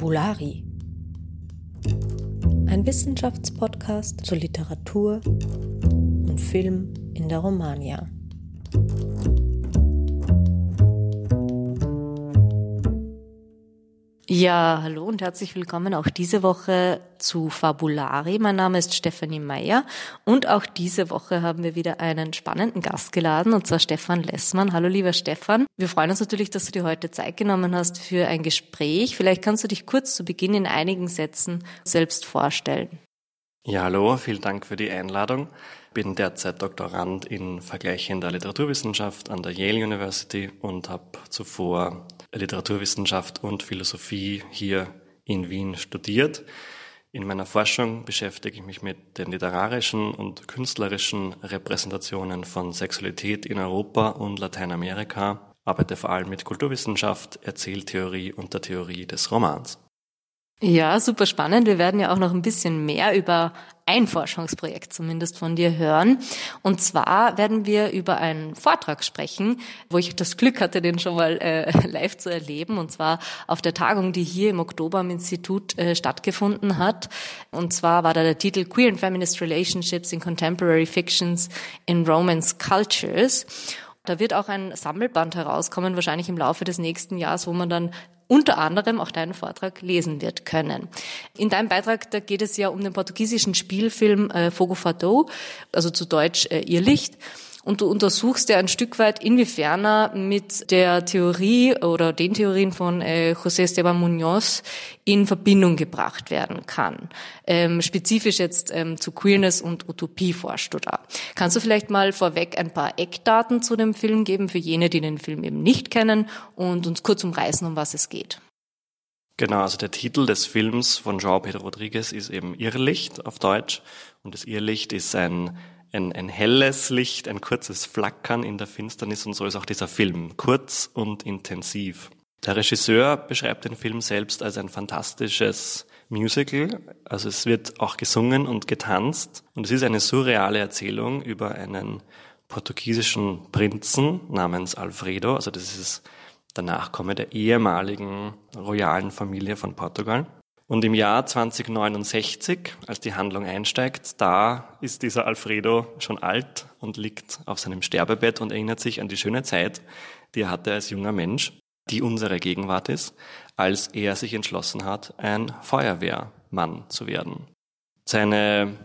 Fabulari. Ein Wissenschaftspodcast zur Literatur und Film in der Romagna. Ja, hallo und herzlich willkommen auch diese Woche zu Fabulari. Mein Name ist Stefanie Meyer und auch diese Woche haben wir wieder einen spannenden Gast geladen und zwar Stefan Lessmann. Hallo lieber Stefan. Wir freuen uns natürlich, dass du dir heute Zeit genommen hast für ein Gespräch. Vielleicht kannst du dich kurz zu Beginn in einigen Sätzen selbst vorstellen. Ja, hallo, vielen Dank für die Einladung. Bin derzeit Doktorand in vergleichender Literaturwissenschaft an der Yale University und habe zuvor Literaturwissenschaft und Philosophie hier in Wien studiert. In meiner Forschung beschäftige ich mich mit den literarischen und künstlerischen Repräsentationen von Sexualität in Europa und Lateinamerika, arbeite vor allem mit Kulturwissenschaft, Erzähltheorie und der Theorie des Romans. Ja, super spannend. Wir werden ja auch noch ein bisschen mehr über ein Forschungsprojekt zumindest von dir hören. Und zwar werden wir über einen Vortrag sprechen, wo ich das Glück hatte, den schon mal äh, live zu erleben. Und zwar auf der Tagung, die hier im Oktober im Institut äh, stattgefunden hat. Und zwar war da der Titel Queer and Feminist Relationships in Contemporary Fictions in Romance Cultures. Da wird auch ein Sammelband herauskommen, wahrscheinlich im Laufe des nächsten Jahres, wo man dann unter anderem auch deinen Vortrag lesen wird können. In deinem Beitrag, da geht es ja um den portugiesischen Spielfilm äh, Fogo Fado, also zu Deutsch äh, Irrlicht und du untersuchst ja ein Stück weit, inwiefern er mit der Theorie oder den Theorien von äh, José Esteban Munoz in Verbindung gebracht werden kann. Ähm, spezifisch jetzt ähm, zu Queerness und Utopie forschst du da. Kannst du vielleicht mal vorweg ein paar Eckdaten zu dem Film geben für jene, die den Film eben nicht kennen und uns kurz umreißen, um was es geht? Genau, also der Titel des Films von João Pedro Rodriguez ist eben Irrlicht auf Deutsch und das Irrlicht ist ein ein, ein helles Licht, ein kurzes Flackern in der Finsternis und so ist auch dieser Film, kurz und intensiv. Der Regisseur beschreibt den Film selbst als ein fantastisches Musical, also es wird auch gesungen und getanzt und es ist eine surreale Erzählung über einen portugiesischen Prinzen namens Alfredo, also das ist der Nachkomme der ehemaligen royalen Familie von Portugal. Und im Jahr 2069, als die Handlung einsteigt, da ist dieser Alfredo schon alt und liegt auf seinem Sterbebett und erinnert sich an die schöne Zeit, die er hatte als junger Mensch, die unsere Gegenwart ist, als er sich entschlossen hat, ein Feuerwehrmann zu werden. Seine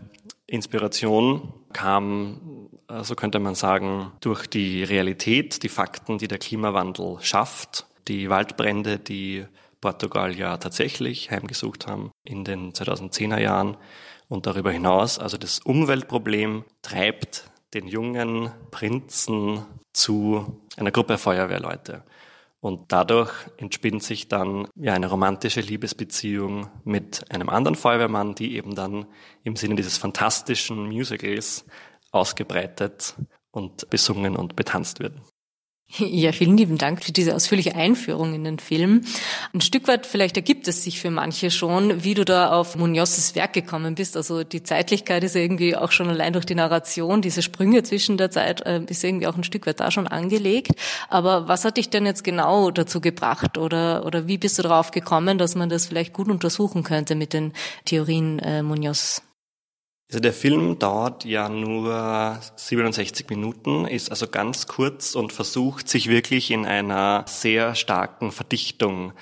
Inspiration kam, so könnte man sagen, durch die Realität, die Fakten, die der Klimawandel schafft, die Waldbrände, die Portugal ja tatsächlich heimgesucht haben in den 2010er Jahren und darüber hinaus. Also das Umweltproblem treibt den jungen Prinzen zu einer Gruppe Feuerwehrleute. Und dadurch entspinnt sich dann ja eine romantische Liebesbeziehung mit einem anderen Feuerwehrmann, die eben dann im Sinne dieses fantastischen Musicals ausgebreitet und besungen und betanzt wird. Ja, vielen lieben Dank für diese ausführliche Einführung in den Film. Ein Stück weit vielleicht ergibt es sich für manche schon, wie du da auf Munozes Werk gekommen bist. Also die Zeitlichkeit ist irgendwie auch schon allein durch die Narration, diese Sprünge zwischen der Zeit, äh, ist irgendwie auch ein Stück weit da schon angelegt. Aber was hat dich denn jetzt genau dazu gebracht oder, oder wie bist du darauf gekommen, dass man das vielleicht gut untersuchen könnte mit den Theorien äh, Munoz? Also der Film dauert ja nur 67 Minuten, ist also ganz kurz und versucht sich wirklich in einer sehr starken Verdichtung.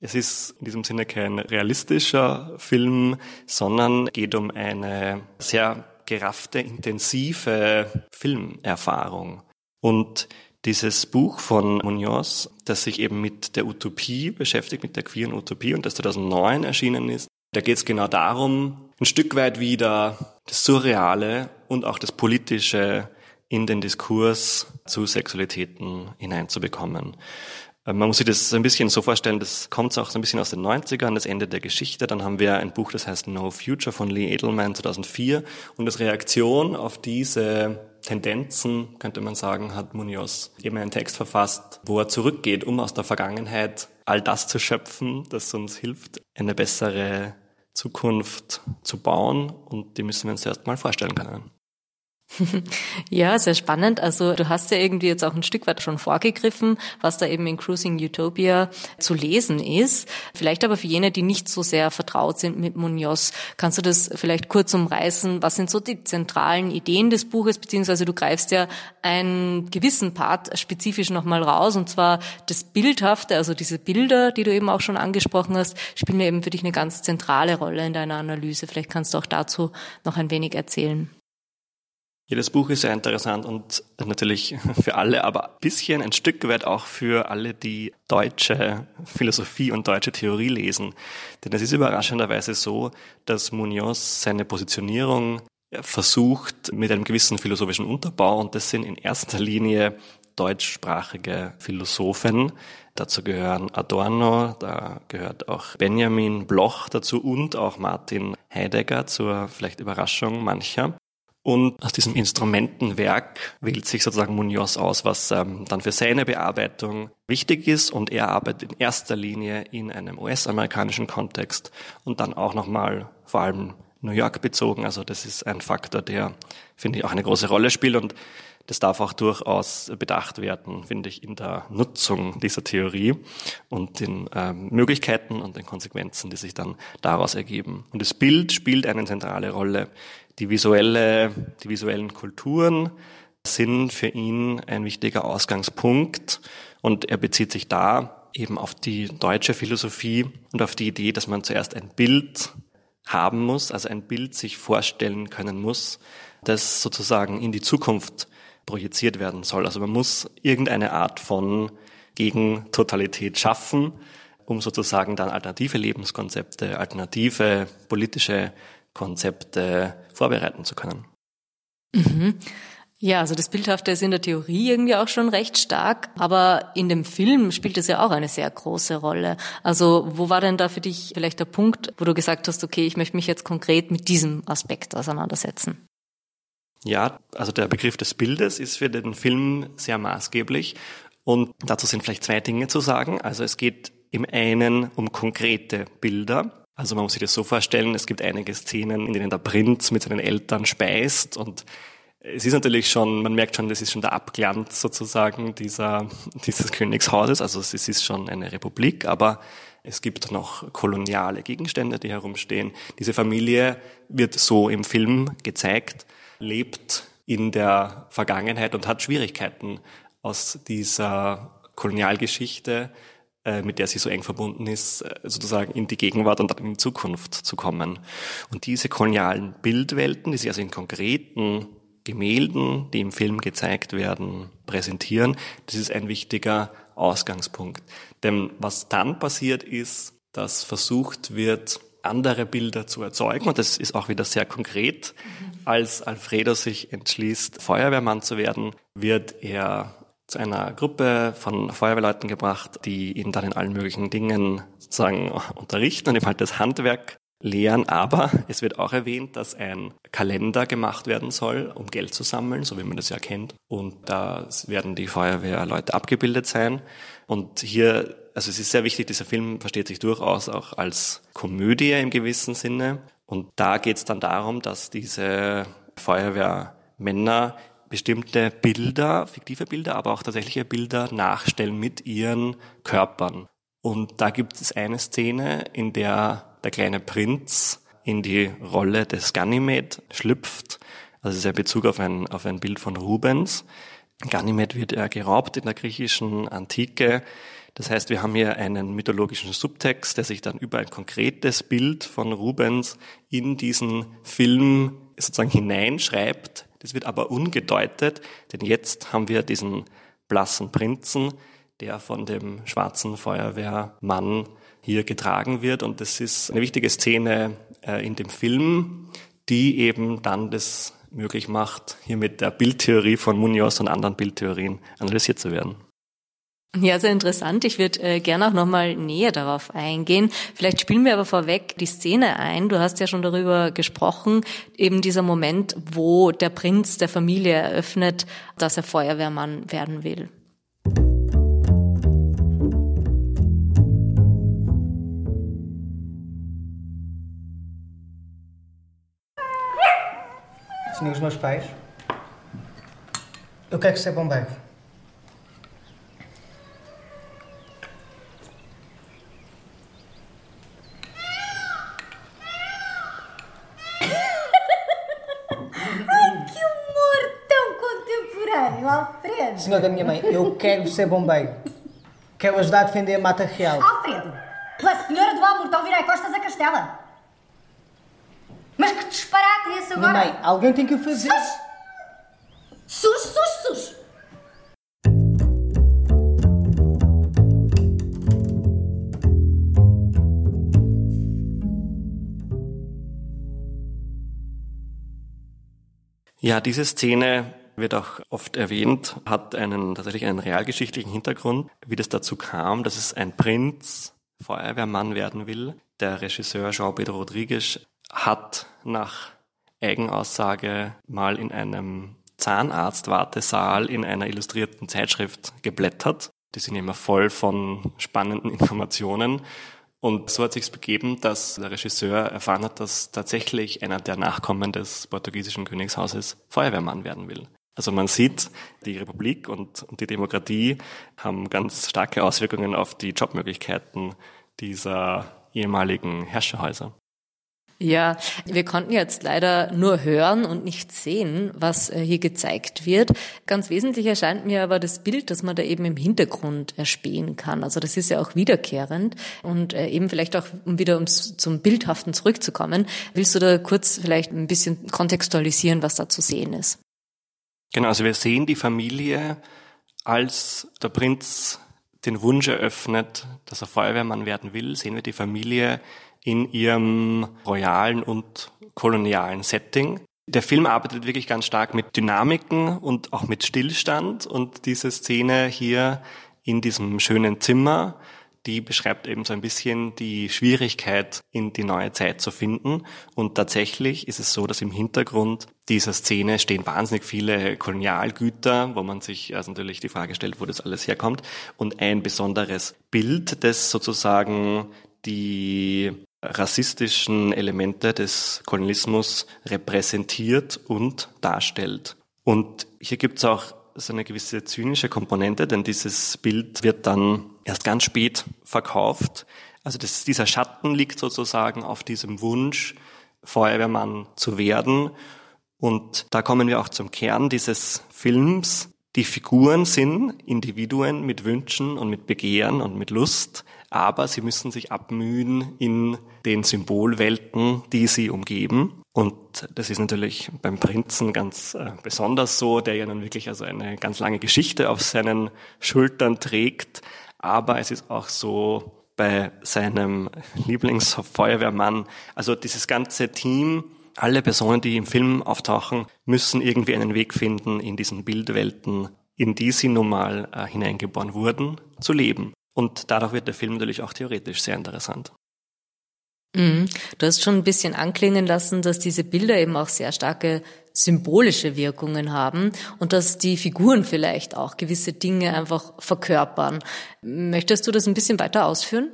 Es ist in diesem Sinne kein realistischer Film, sondern geht um eine sehr geraffte, intensive Filmerfahrung. Und dieses Buch von Munoz, das sich eben mit der Utopie beschäftigt, mit der queeren Utopie und das 2009 erschienen ist, da geht es genau darum, ein Stück weit wieder das Surreale und auch das Politische in den Diskurs zu Sexualitäten hineinzubekommen. Äh, man muss sich das ein bisschen so vorstellen, das kommt auch so ein bisschen aus den 90ern, das Ende der Geschichte. Dann haben wir ein Buch, das heißt No Future von Lee Edelman 2004. Und als Reaktion auf diese Tendenzen, könnte man sagen, hat Munoz eben einen Text verfasst, wo er zurückgeht, um aus der Vergangenheit all das zu schöpfen, das uns hilft, eine bessere Zukunft zu bauen und die müssen wir uns erst mal vorstellen können. Ja, sehr spannend. Also du hast ja irgendwie jetzt auch ein Stück weit schon vorgegriffen, was da eben in Cruising Utopia zu lesen ist. Vielleicht aber für jene, die nicht so sehr vertraut sind mit Munoz, kannst du das vielleicht kurz umreißen? Was sind so die zentralen Ideen des Buches? Beziehungsweise du greifst ja einen gewissen Part spezifisch nochmal raus, und zwar das Bildhafte, also diese Bilder, die du eben auch schon angesprochen hast, spielen ja eben für dich eine ganz zentrale Rolle in deiner Analyse. Vielleicht kannst du auch dazu noch ein wenig erzählen. Jedes Buch ist sehr interessant und natürlich für alle, aber ein bisschen ein Stück weit auch für alle, die deutsche Philosophie und deutsche Theorie lesen. Denn es ist überraschenderweise so, dass Munoz seine Positionierung versucht mit einem gewissen philosophischen Unterbau und das sind in erster Linie deutschsprachige Philosophen. Dazu gehören Adorno, da gehört auch Benjamin Bloch dazu und auch Martin Heidegger zur vielleicht Überraschung mancher. Und aus diesem Instrumentenwerk wählt sich sozusagen Munoz aus, was ähm, dann für seine Bearbeitung wichtig ist. Und er arbeitet in erster Linie in einem US-amerikanischen Kontext und dann auch nochmal vor allem New York bezogen. Also das ist ein Faktor, der, finde ich, auch eine große Rolle spielt. Und das darf auch durchaus bedacht werden, finde ich, in der Nutzung dieser Theorie und den ähm, Möglichkeiten und den Konsequenzen, die sich dann daraus ergeben. Und das Bild spielt eine zentrale Rolle. Die visuelle, die visuellen Kulturen sind für ihn ein wichtiger Ausgangspunkt und er bezieht sich da eben auf die deutsche Philosophie und auf die Idee, dass man zuerst ein Bild haben muss, also ein Bild sich vorstellen können muss, das sozusagen in die Zukunft projiziert werden soll. Also man muss irgendeine Art von Gegentotalität schaffen, um sozusagen dann alternative Lebenskonzepte, alternative politische Konzepte vorbereiten zu können. Mhm. Ja, also das Bildhafte ist in der Theorie irgendwie auch schon recht stark, aber in dem Film spielt es ja auch eine sehr große Rolle. Also wo war denn da für dich vielleicht der Punkt, wo du gesagt hast, okay, ich möchte mich jetzt konkret mit diesem Aspekt auseinandersetzen? Ja, also der Begriff des Bildes ist für den Film sehr maßgeblich. Und dazu sind vielleicht zwei Dinge zu sagen. Also es geht im einen um konkrete Bilder. Also man muss sich das so vorstellen, es gibt einige Szenen, in denen der Prinz mit seinen Eltern speist und es ist natürlich schon, man merkt schon, das ist schon der Abglanz sozusagen dieser, dieses Königshauses. Also es ist schon eine Republik, aber es gibt noch koloniale Gegenstände, die herumstehen. Diese Familie wird so im Film gezeigt lebt in der Vergangenheit und hat Schwierigkeiten aus dieser Kolonialgeschichte, mit der sie so eng verbunden ist, äh, sozusagen in die Gegenwart und dann in die Zukunft zu kommen. Und diese kolonialen Bildwelten, die sie also in konkreten Gemälden, die im Film gezeigt werden, präsentieren, das ist ein wichtiger Ausgangspunkt. Denn was dann passiert ist, dass versucht wird, andere Bilder zu erzeugen. Und das ist auch wieder sehr konkret. Als Alfredo sich entschließt, Feuerwehrmann zu werden, wird er zu einer Gruppe von Feuerwehrleuten gebracht, die ihn dann in allen möglichen Dingen sozusagen unterrichten und ihm halt das Handwerk lehren. Aber es wird auch erwähnt, dass ein Kalender gemacht werden soll, um Geld zu sammeln, so wie man das ja kennt. Und da werden die Feuerwehrleute abgebildet sein. Und hier also es ist sehr wichtig, dieser Film versteht sich durchaus auch als Komödie im gewissen Sinne. Und da geht es dann darum, dass diese Feuerwehrmänner bestimmte Bilder, fiktive Bilder, aber auch tatsächliche Bilder nachstellen mit ihren Körpern. Und da gibt es eine Szene, in der der kleine Prinz in die Rolle des Ganymed schlüpft. Also ist ein Bezug auf ein, auf ein Bild von Rubens. Ganymed wird er geraubt in der griechischen Antike das heißt, wir haben hier einen mythologischen Subtext, der sich dann über ein konkretes Bild von Rubens in diesen Film sozusagen hineinschreibt. Das wird aber ungedeutet, denn jetzt haben wir diesen blassen Prinzen, der von dem schwarzen Feuerwehrmann hier getragen wird. Und das ist eine wichtige Szene äh, in dem Film, die eben dann das möglich macht, hier mit der Bildtheorie von Munoz und anderen Bildtheorien analysiert zu werden. Ja, sehr interessant. Ich würde äh, gerne auch nochmal näher darauf eingehen. Vielleicht spielen wir aber vorweg die Szene ein. Du hast ja schon darüber gesprochen, eben dieser Moment, wo der Prinz der Familie eröffnet, dass er Feuerwehrmann werden will. Senhores meus pais, Eu quero que você Da minha mãe, eu quero ser bombeiro. Quero ajudar a defender a mata real. Alfredo! Pela senhora do amor, estão virar costas a Castela! Mas que disparate é esse Minha agora? mãe, alguém tem que o fazer. Sus, sus, sus! Ja, diese Szene wird auch oft erwähnt, hat einen tatsächlich einen realgeschichtlichen Hintergrund, wie das dazu kam, dass es ein Prinz Feuerwehrmann werden will. Der Regisseur João Pedro Rodrigues hat nach Eigenaussage mal in einem Zahnarztwartesaal in einer illustrierten Zeitschrift geblättert. Die sind immer voll von spannenden Informationen. Und so hat sich's begeben, dass der Regisseur erfahren hat, dass tatsächlich einer der Nachkommen des portugiesischen Königshauses Feuerwehrmann werden will. Also man sieht, die Republik und, die Demokratie haben ganz starke Auswirkungen auf die Jobmöglichkeiten dieser ehemaligen Herrscherhäuser. Ja, wir konnten jetzt leider nur hören und nicht sehen, was äh, hier gezeigt wird. Ganz wesentlich erscheint mir aber das Bild, das man da eben im Hintergrund erspähen kann. Also das ist ja auch wiederkehrend und äh, eben vielleicht auch, um wieder zum Bildhaften zurückzukommen, willst du da kurz vielleicht ein bisschen kontextualisieren, was da zu sehen ist? Genau, also wir sehen die Familie, als der Prinz den Wunsch eröffnet, dass er Feuerwehrmann werden will, sehen wir die Familie in ihrem royalen und kolonialen Setting. Der Film arbeitet wirklich ganz stark mit Dynamiken und auch mit Stillstand und diese Szene hier in diesem schönen Zimmer, die beschreibt eben so ein bisschen die Schwierigkeit, in die neue Zeit zu finden. Und tatsächlich ist es so, dass im Hintergrund dieser Szene stehen wahnsinnig viele Kolonialgüter, wo man sich also natürlich die Frage stellt, wo das alles herkommt. Und ein besonderes Bild, das sozusagen die rassistischen Elemente des Kolonialismus repräsentiert und darstellt. Und hier gibt es auch so eine gewisse zynische Komponente, denn dieses Bild wird dann erst ganz spät verkauft. Also das, dieser Schatten liegt sozusagen auf diesem Wunsch, Feuerwehrmann zu werden. Und da kommen wir auch zum Kern dieses Films. Die Figuren sind Individuen mit Wünschen und mit Begehren und mit Lust, aber sie müssen sich abmühen in den Symbolwelten, die sie umgeben. Und das ist natürlich beim Prinzen ganz äh, besonders so, der ja nun wirklich also eine ganz lange Geschichte auf seinen Schultern trägt. Aber es ist auch so bei seinem Lieblingsfeuerwehrmann. Also dieses ganze Team, alle Personen, die im Film auftauchen, müssen irgendwie einen Weg finden, in diesen Bildwelten, in die sie nun mal äh, hineingeboren wurden, zu leben. Und dadurch wird der Film natürlich auch theoretisch sehr interessant. Mhm. Du hast schon ein bisschen anklingen lassen, dass diese Bilder eben auch sehr starke symbolische Wirkungen haben und dass die Figuren vielleicht auch gewisse Dinge einfach verkörpern. Möchtest du das ein bisschen weiter ausführen?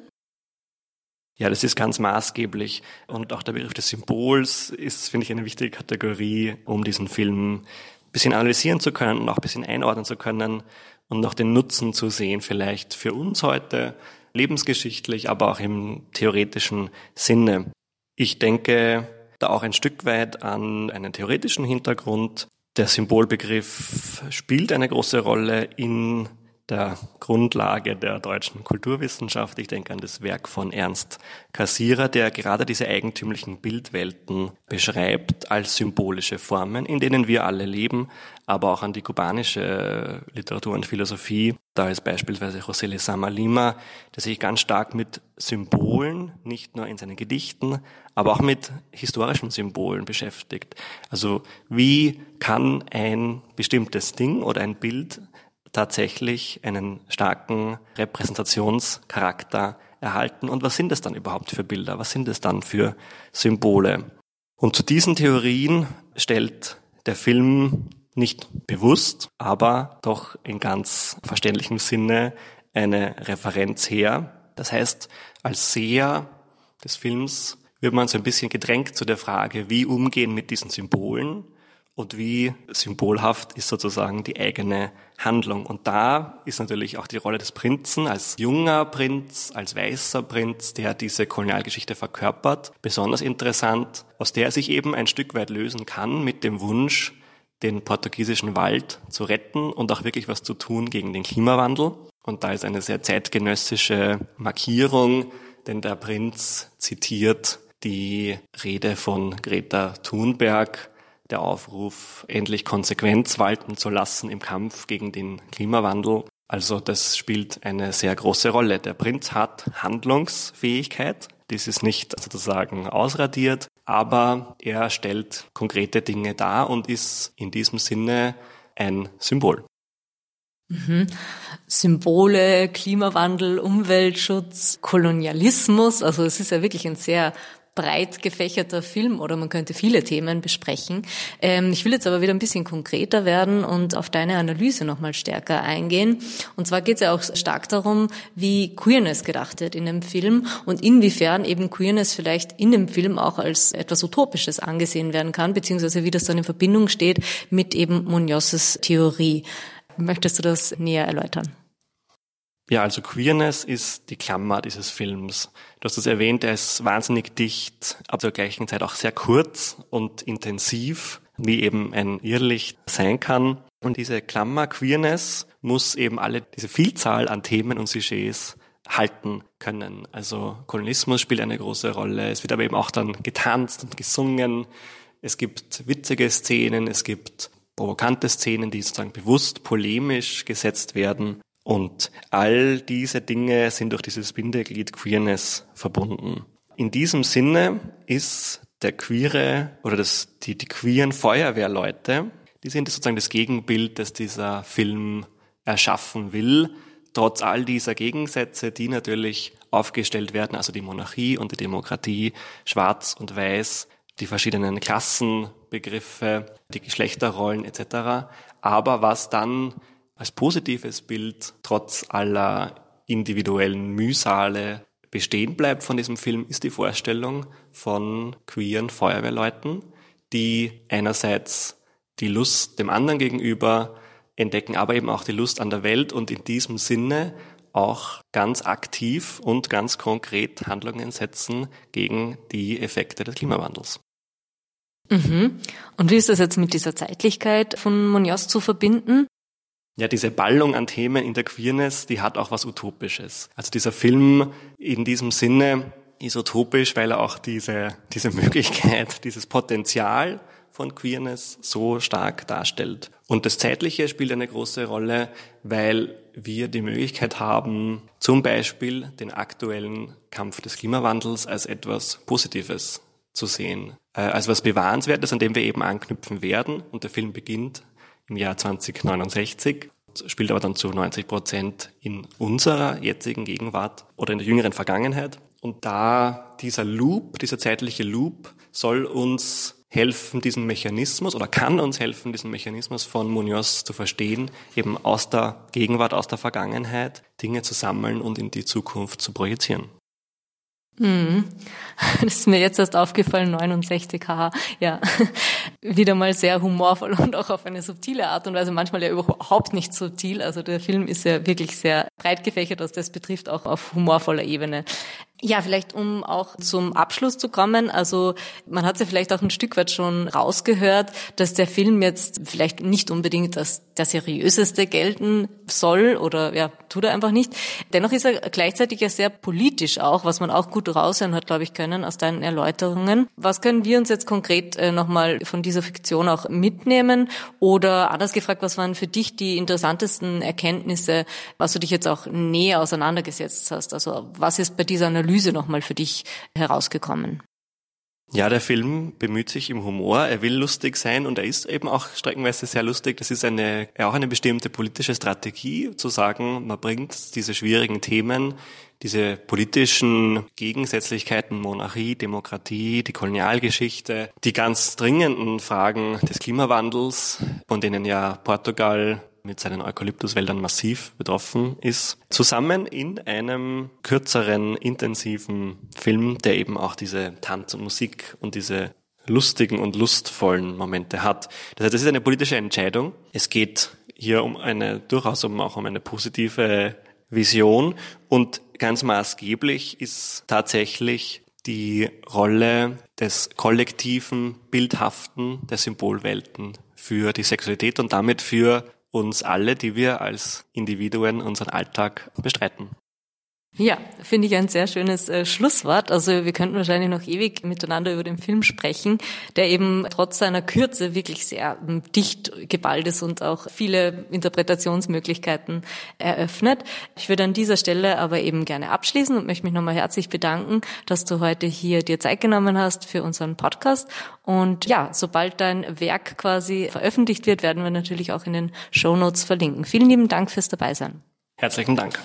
Ja, das ist ganz maßgeblich. Und auch der Begriff des Symbols ist, finde ich, eine wichtige Kategorie, um diesen Film ein bisschen analysieren zu können und auch ein bisschen einordnen zu können und noch den Nutzen zu sehen, vielleicht für uns heute, lebensgeschichtlich, aber auch im theoretischen Sinne. Ich denke da auch ein Stück weit an einen theoretischen Hintergrund. Der Symbolbegriff spielt eine große Rolle in der Grundlage der deutschen Kulturwissenschaft. Ich denke an das Werk von Ernst Cassirer, der gerade diese eigentümlichen Bildwelten beschreibt als symbolische Formen, in denen wir alle leben, aber auch an die kubanische Literatur und Philosophie. Da ist beispielsweise José Lezama Lima, der sich ganz stark mit Symbolen, nicht nur in seinen Gedichten, aber auch mit historischen Symbolen beschäftigt. Also wie kann ein bestimmtes Ding oder ein Bild tatsächlich einen starken Repräsentationscharakter erhalten. Und was sind es dann überhaupt für Bilder? Was sind es dann für Symbole? Und zu diesen Theorien stellt der Film nicht bewusst, aber doch in ganz verständlichem Sinne eine Referenz her. Das heißt, als Seher des Films wird man so ein bisschen gedrängt zu der Frage, wie umgehen mit diesen Symbolen und wie symbolhaft ist sozusagen die eigene Handlung. Und da ist natürlich auch die Rolle des Prinzen als junger Prinz, als weißer Prinz, der diese Kolonialgeschichte verkörpert, besonders interessant, aus der er sich eben ein Stück weit lösen kann mit dem Wunsch, den portugiesischen Wald zu retten und auch wirklich was zu tun gegen den Klimawandel. Und da ist eine sehr zeitgenössische Markierung, denn der Prinz zitiert die Rede von Greta Thunberg, der Aufruf, endlich Konsequenz walten zu lassen im Kampf gegen den Klimawandel. Also das spielt eine sehr große Rolle. Der Prinz hat Handlungsfähigkeit. Dies ist nicht sozusagen ausradiert, aber er stellt konkrete Dinge dar und ist in diesem Sinne ein Symbol. Mhm. Symbole, Klimawandel, Umweltschutz, Kolonialismus. Also es ist ja wirklich ein sehr breit gefächerter Film oder man könnte viele Themen besprechen. Ähm, ich will jetzt aber wieder ein bisschen konkreter werden und auf deine Analyse nochmal stärker eingehen. Und zwar geht es ja auch stark darum, wie Queerness gedacht wird in dem Film und inwiefern eben Queerness vielleicht in dem Film auch als etwas Utopisches angesehen werden kann, beziehungsweise wie das dann in Verbindung steht mit eben Munoz's Theorie. Möchtest du das näher erläutern? Ja, also Queerness ist die Klammer dieses Films. Du hast es erwähnt, er ist wahnsinnig dicht, aber zur gleichen Zeit auch sehr kurz und intensiv, wie eben ein Irrlicht sein kann. Und diese Klammer Queerness muss eben alle, diese Vielzahl an Themen und Sujets halten können. Also Kolonismus spielt eine große Rolle. Es wird aber eben auch dann getanzt und gesungen. Es gibt witzige Szenen, es gibt provokante Szenen, die sozusagen bewusst polemisch gesetzt werden. Und all diese Dinge sind durch dieses Bindeglied Queerness verbunden. In diesem Sinne ist der queere oder das, die, die queeren Feuerwehrleute, die sind sozusagen das Gegenbild, das dieser Film erschaffen will, trotz all dieser Gegensätze, die natürlich aufgestellt werden, also die Monarchie und die Demokratie, schwarz und weiß, die verschiedenen Klassenbegriffe, die Geschlechterrollen etc. Aber was dann als positives Bild trotz aller individuellen Mühsale bestehen bleibt von diesem Film, ist die Vorstellung von queeren Feuerwehrleuten, die einerseits die Lust dem anderen gegenüber entdecken, aber eben auch die Lust an der Welt und in diesem Sinne auch ganz aktiv und ganz konkret Handlungen setzen gegen die Effekte des Klimawandels. Mhm. Und wie ist das jetzt mit dieser Zeitlichkeit von Munoz zu verbinden? Ja, diese Ballung an Themen in der Queerness, die hat auch was Utopisches. Also dieser Film in diesem Sinne ist utopisch, weil er auch diese, diese Möglichkeit, dieses Potenzial von Queerness so stark darstellt. Und das Zeitliche spielt eine große Rolle, weil wir die Möglichkeit haben, zum Beispiel den aktuellen Kampf des Klimawandels als etwas Positives zu sehen, äh, als was Bewahrenswertes, an dem wir eben anknüpfen werden. Und der Film beginnt im Jahr 2069, spielt aber dann zu 90 Prozent in unserer jetzigen Gegenwart oder in der jüngeren Vergangenheit. Und da dieser Loop, dieser zeitliche Loop soll uns helfen, diesen Mechanismus oder kann uns helfen, diesen Mechanismus von Munoz zu verstehen, eben aus der Gegenwart, aus der Vergangenheit Dinge zu sammeln und in die Zukunft zu projizieren. Hm. Das ist mir jetzt erst aufgefallen, 69 haha. Ja, wieder mal sehr humorvoll und auch auf eine subtile Art und Weise, manchmal ja überhaupt nicht subtil. Also der Film ist ja wirklich sehr breit gefächert, was das betrifft, auch auf humorvoller Ebene. Ja, vielleicht um auch zum Abschluss zu kommen. Also man hat ja vielleicht auch ein Stück weit schon rausgehört, dass der Film jetzt vielleicht nicht unbedingt als der seriöseste gelten soll oder ja, tut er einfach nicht. Dennoch ist er gleichzeitig ja sehr politisch auch, was man auch gut raushören hat, glaube ich, können aus deinen Erläuterungen. Was können wir uns jetzt konkret äh, nochmal von dieser Fiktion auch mitnehmen? Oder anders gefragt, was waren für dich die interessantesten Erkenntnisse, was du dich jetzt auch näher auseinandergesetzt hast? Also was ist bei dieser Analyse Analyse nochmal für dich herausgekommen? Ja, der Film bemüht sich im Humor. Er will lustig sein und er ist eben auch streckenweise sehr lustig. Das ist eine, auch eine bestimmte politische Strategie, zu sagen, man bringt diese schwierigen Themen, diese politischen Gegensätzlichkeiten, Monarchie, Demokratie, die Kolonialgeschichte, die ganz dringenden Fragen des Klimawandels, von denen ja Portugal mit seinen Eukalyptuswäldern massiv betroffen ist, zusammen in einem kürzeren, intensiven Film, der eben auch diese Tanz und Musik und diese lustigen und lustvollen Momente hat. Das heißt, es ist eine politische Entscheidung. Es geht hier um eine, durchaus um auch um eine positive Vision und ganz maßgeblich ist tatsächlich die Rolle des kollektiven, bildhaften, der Symbolwelten für die Sexualität und damit für uns alle, die wir als Individuen unseren Alltag bestreiten. Ja, finde ich ein sehr schönes äh, Schlusswort. Also wir könnten wahrscheinlich noch ewig miteinander über den Film sprechen, der eben trotz seiner Kürze wirklich sehr ähm, dicht geballt ist und auch viele Interpretationsmöglichkeiten eröffnet. Ich würde an dieser Stelle aber eben gerne abschließen und möchte mich nochmal herzlich bedanken, dass du heute hier dir Zeit genommen hast für unseren Podcast. Und ja, sobald dein Werk quasi veröffentlicht wird, werden wir natürlich auch in den Show Notes verlinken. Vielen lieben Dank fürs Dabeisein. Herzlichen Dank.